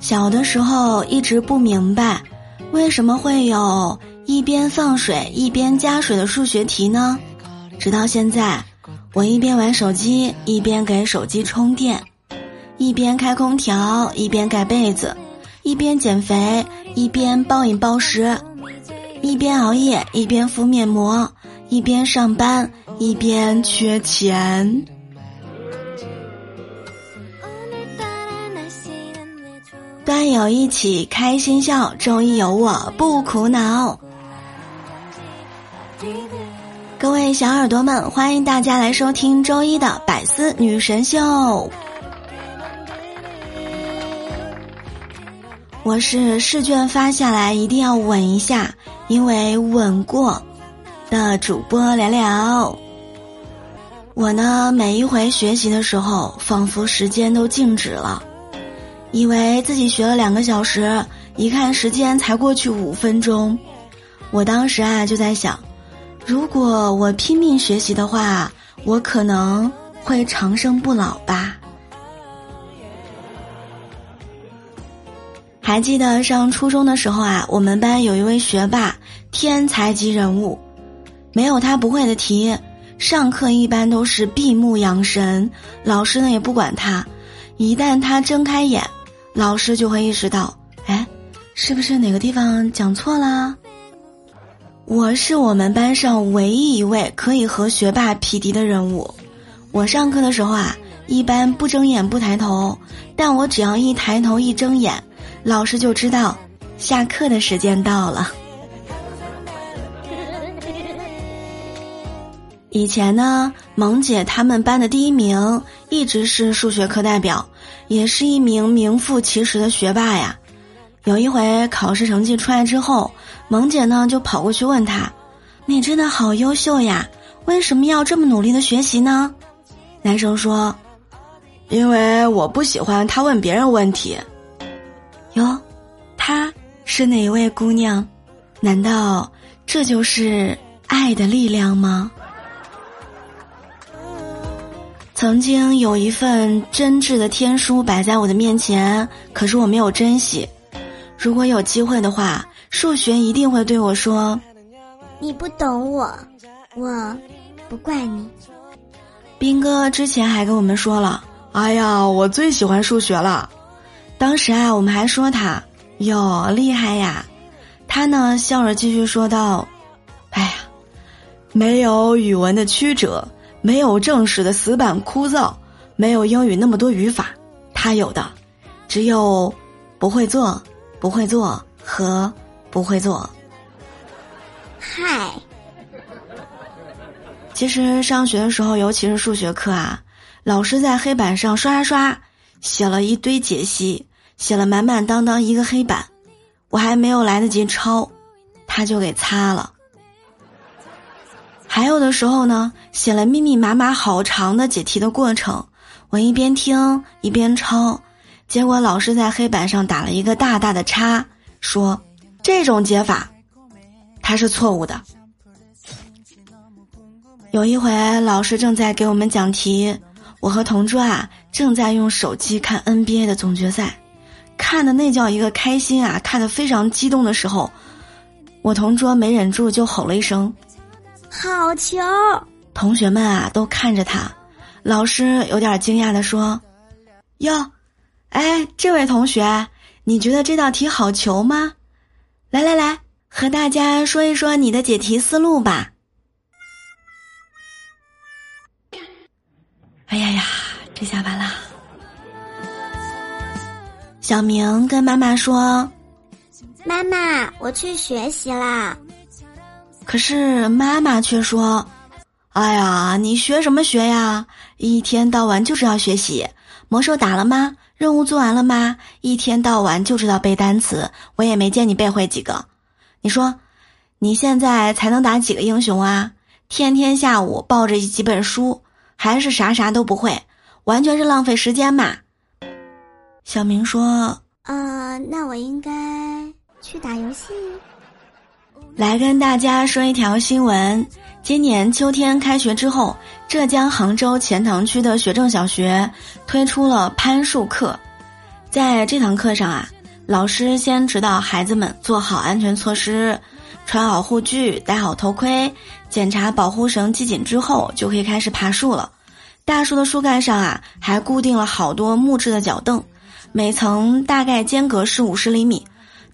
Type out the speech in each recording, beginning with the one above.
小的时候一直不明白，为什么会有一边放水一边加水的数学题呢？直到现在，我一边玩手机一边给手机充电，一边开空调一边盖被子，一边减肥一边暴饮暴食，一边熬夜一边敷面膜，一边上班一边缺钱。端友一起开心笑，周一有我不苦恼。各位小耳朵们，欢迎大家来收听周一的百思女神秀。我是试卷发下来一定要稳一下，因为稳过的主播聊聊。我呢，每一回学习的时候，仿佛时间都静止了。以为自己学了两个小时，一看时间才过去五分钟。我当时啊就在想，如果我拼命学习的话，我可能会长生不老吧。还记得上初中的时候啊，我们班有一位学霸，天才级人物，没有他不会的题，上课一般都是闭目养神，老师呢也不管他，一旦他睁开眼。老师就会意识到，哎，是不是哪个地方讲错啦？我是我们班上唯一一位可以和学霸匹敌的人物。我上课的时候啊，一般不睁眼不抬头，但我只要一抬头一睁眼，老师就知道下课的时间到了。以前呢，萌姐他们班的第一名一直是数学课代表。也是一名名副其实的学霸呀。有一回考试成绩出来之后，萌姐呢就跑过去问他：“你真的好优秀呀，为什么要这么努力的学习呢？”男生说：“因为我不喜欢他问别人问题。”哟，她是哪位姑娘？难道这就是爱的力量吗？曾经有一份真挚的天书摆在我的面前，可是我没有珍惜。如果有机会的话，数学一定会对我说：“你不懂我，我不怪你。”斌哥之前还跟我们说了：“哎呀，我最喜欢数学了。”当时啊，我们还说他哟厉害呀，他呢笑着继续说道：“哎呀，没有语文的曲折。”没有正史的死板枯燥，没有英语那么多语法，他有的，只有不会做、不会做和不会做。嗨，其实上学的时候，尤其是数学课啊，老师在黑板上刷刷写了一堆解析，写了满满当当一个黑板，我还没有来得及抄，他就给擦了。还有的时候呢，写了密密麻麻好长的解题的过程，我一边听一边抄，结果老师在黑板上打了一个大大的叉，说这种解法，它是错误的。有一回老师正在给我们讲题，我和同桌啊正在用手机看 NBA 的总决赛，看的那叫一个开心啊，看的非常激动的时候，我同桌没忍住就吼了一声。好球！同学们啊，都看着他。老师有点惊讶的说：“哟，哎，这位同学，你觉得这道题好球吗？来来来，和大家说一说你的解题思路吧。”哎呀呀，这下完了。小明跟妈妈说：“妈妈，我去学习啦。”可是妈妈却说：“哎呀，你学什么学呀？一天到晚就知道学习。魔兽打了吗？任务做完了吗？一天到晚就知道背单词，我也没见你背会几个。你说，你现在才能打几个英雄啊？天天下午抱着几本书，还是啥啥都不会，完全是浪费时间嘛。”小明说：“呃，那我应该去打游戏。”来跟大家说一条新闻：今年秋天开学之后，浙江杭州钱塘区的学政小学推出了攀树课。在这堂课上啊，老师先指导孩子们做好安全措施，穿好护具，戴好头盔，检查保护绳系紧之后，就可以开始爬树了。大树的树干上啊，还固定了好多木质的脚凳，每层大概间隔是五十厘米。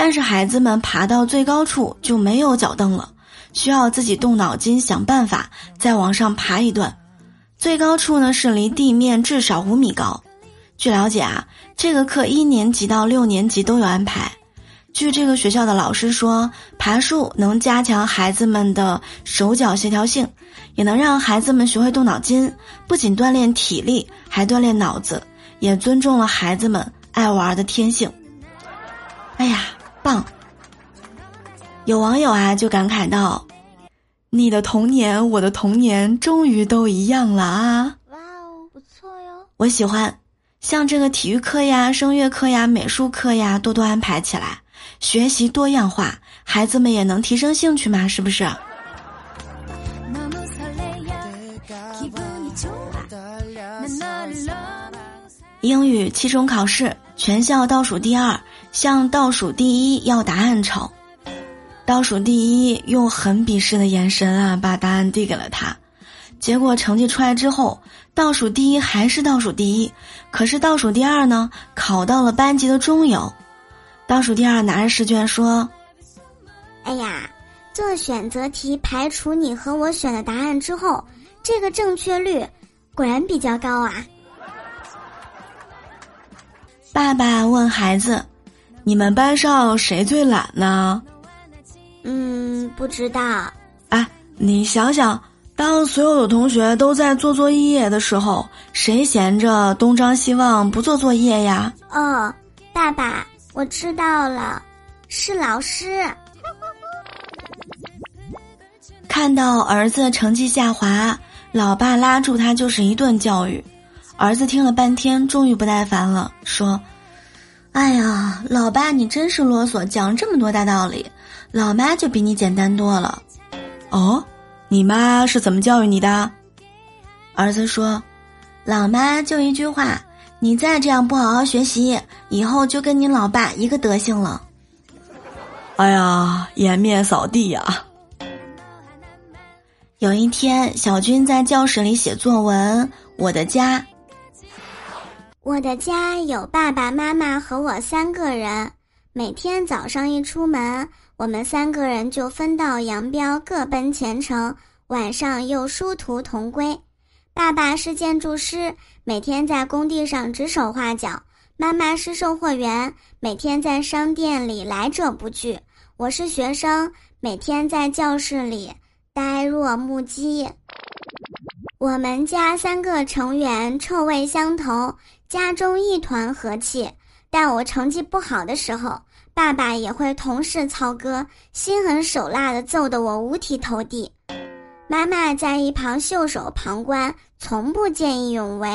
但是孩子们爬到最高处就没有脚蹬了，需要自己动脑筋想办法再往上爬一段。最高处呢是离地面至少五米高。据了解啊，这个课一年级到六年级都有安排。据这个学校的老师说，爬树能加强孩子们的手脚协调性，也能让孩子们学会动脑筋，不仅锻炼体力，还锻炼脑子，也尊重了孩子们爱玩的天性。哎呀！棒！有网友啊就感慨道：“你的童年，我的童年，终于都一样了啊！”哇哦，不错哟！我喜欢，像这个体育课呀、声乐课呀、美术课呀，多多安排起来，学习多样化，孩子们也能提升兴趣嘛，是不是？英语期中考试，全校倒数第二。向倒数第一要答案抄，倒数第一用很鄙视的眼神啊，把答案递给了他。结果成绩出来之后，倒数第一还是倒数第一，可是倒数第二呢，考到了班级的中游。倒数第二拿着试卷说：“哎呀，做选择题排除你和我选的答案之后，这个正确率果然比较高啊。”爸爸问孩子。你们班上谁最懒呢？嗯，不知道。哎，你想想，当所有的同学都在做作业的时候，谁闲着东张西望不做作业呀？哦，爸爸，我知道了，是老师。看到儿子成绩下滑，老爸拉住他就是一顿教育。儿子听了半天，终于不耐烦了，说。哎呀，老爸，你真是啰嗦，讲这么多大道理，老妈就比你简单多了。哦，你妈是怎么教育你的？儿子说：“老妈就一句话，你再这样不好好学习，以后就跟你老爸一个德行了。”哎呀，颜面扫地呀！有一天，小军在教室里写作文，《我的家》。我的家有爸爸妈妈和我三个人。每天早上一出门，我们三个人就分道扬镳，各奔前程。晚上又殊途同归。爸爸是建筑师，每天在工地上指手画脚；妈妈是售货员，每天在商店里来者不拒。我是学生，每天在教室里呆若木鸡。我们家三个成员臭味相投。家中一团和气，但我成绩不好的时候，爸爸也会同事操戈，心狠手辣的揍得我五体投地。妈妈在一旁袖手旁观，从不见义勇为。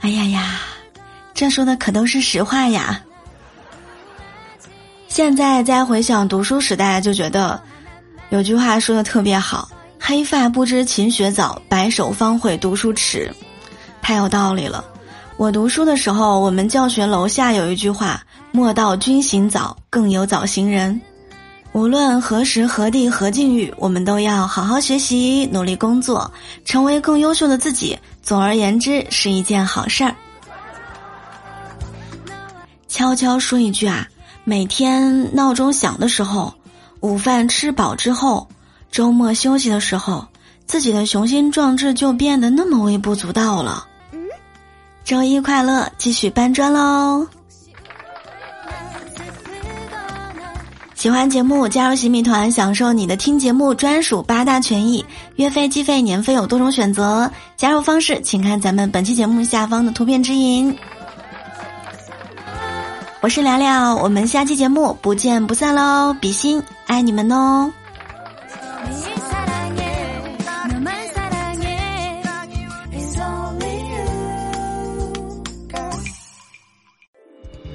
哎呀呀，这说的可都是实话呀！现在再回想读书时代，就觉得有句话说的特别好。黑发不知勤学早，白首方悔读书迟，太有道理了。我读书的时候，我们教学楼下有一句话：“莫道君行早，更有早行人。”无论何时何地何境遇，我们都要好好学习，努力工作，成为更优秀的自己。总而言之，是一件好事儿。悄悄说一句啊，每天闹钟响的时候，午饭吃饱之后。周末休息的时候，自己的雄心壮志就变得那么微不足道了。周一快乐，继续搬砖喽！喜欢节目，加入喜米团，享受你的听节目专属八大权益，月费、季费、年费有多种选择。加入方式，请看咱们本期节目下方的图片指引。我是聊聊，我们下期节目不见不散喽！比心，爱你们哦！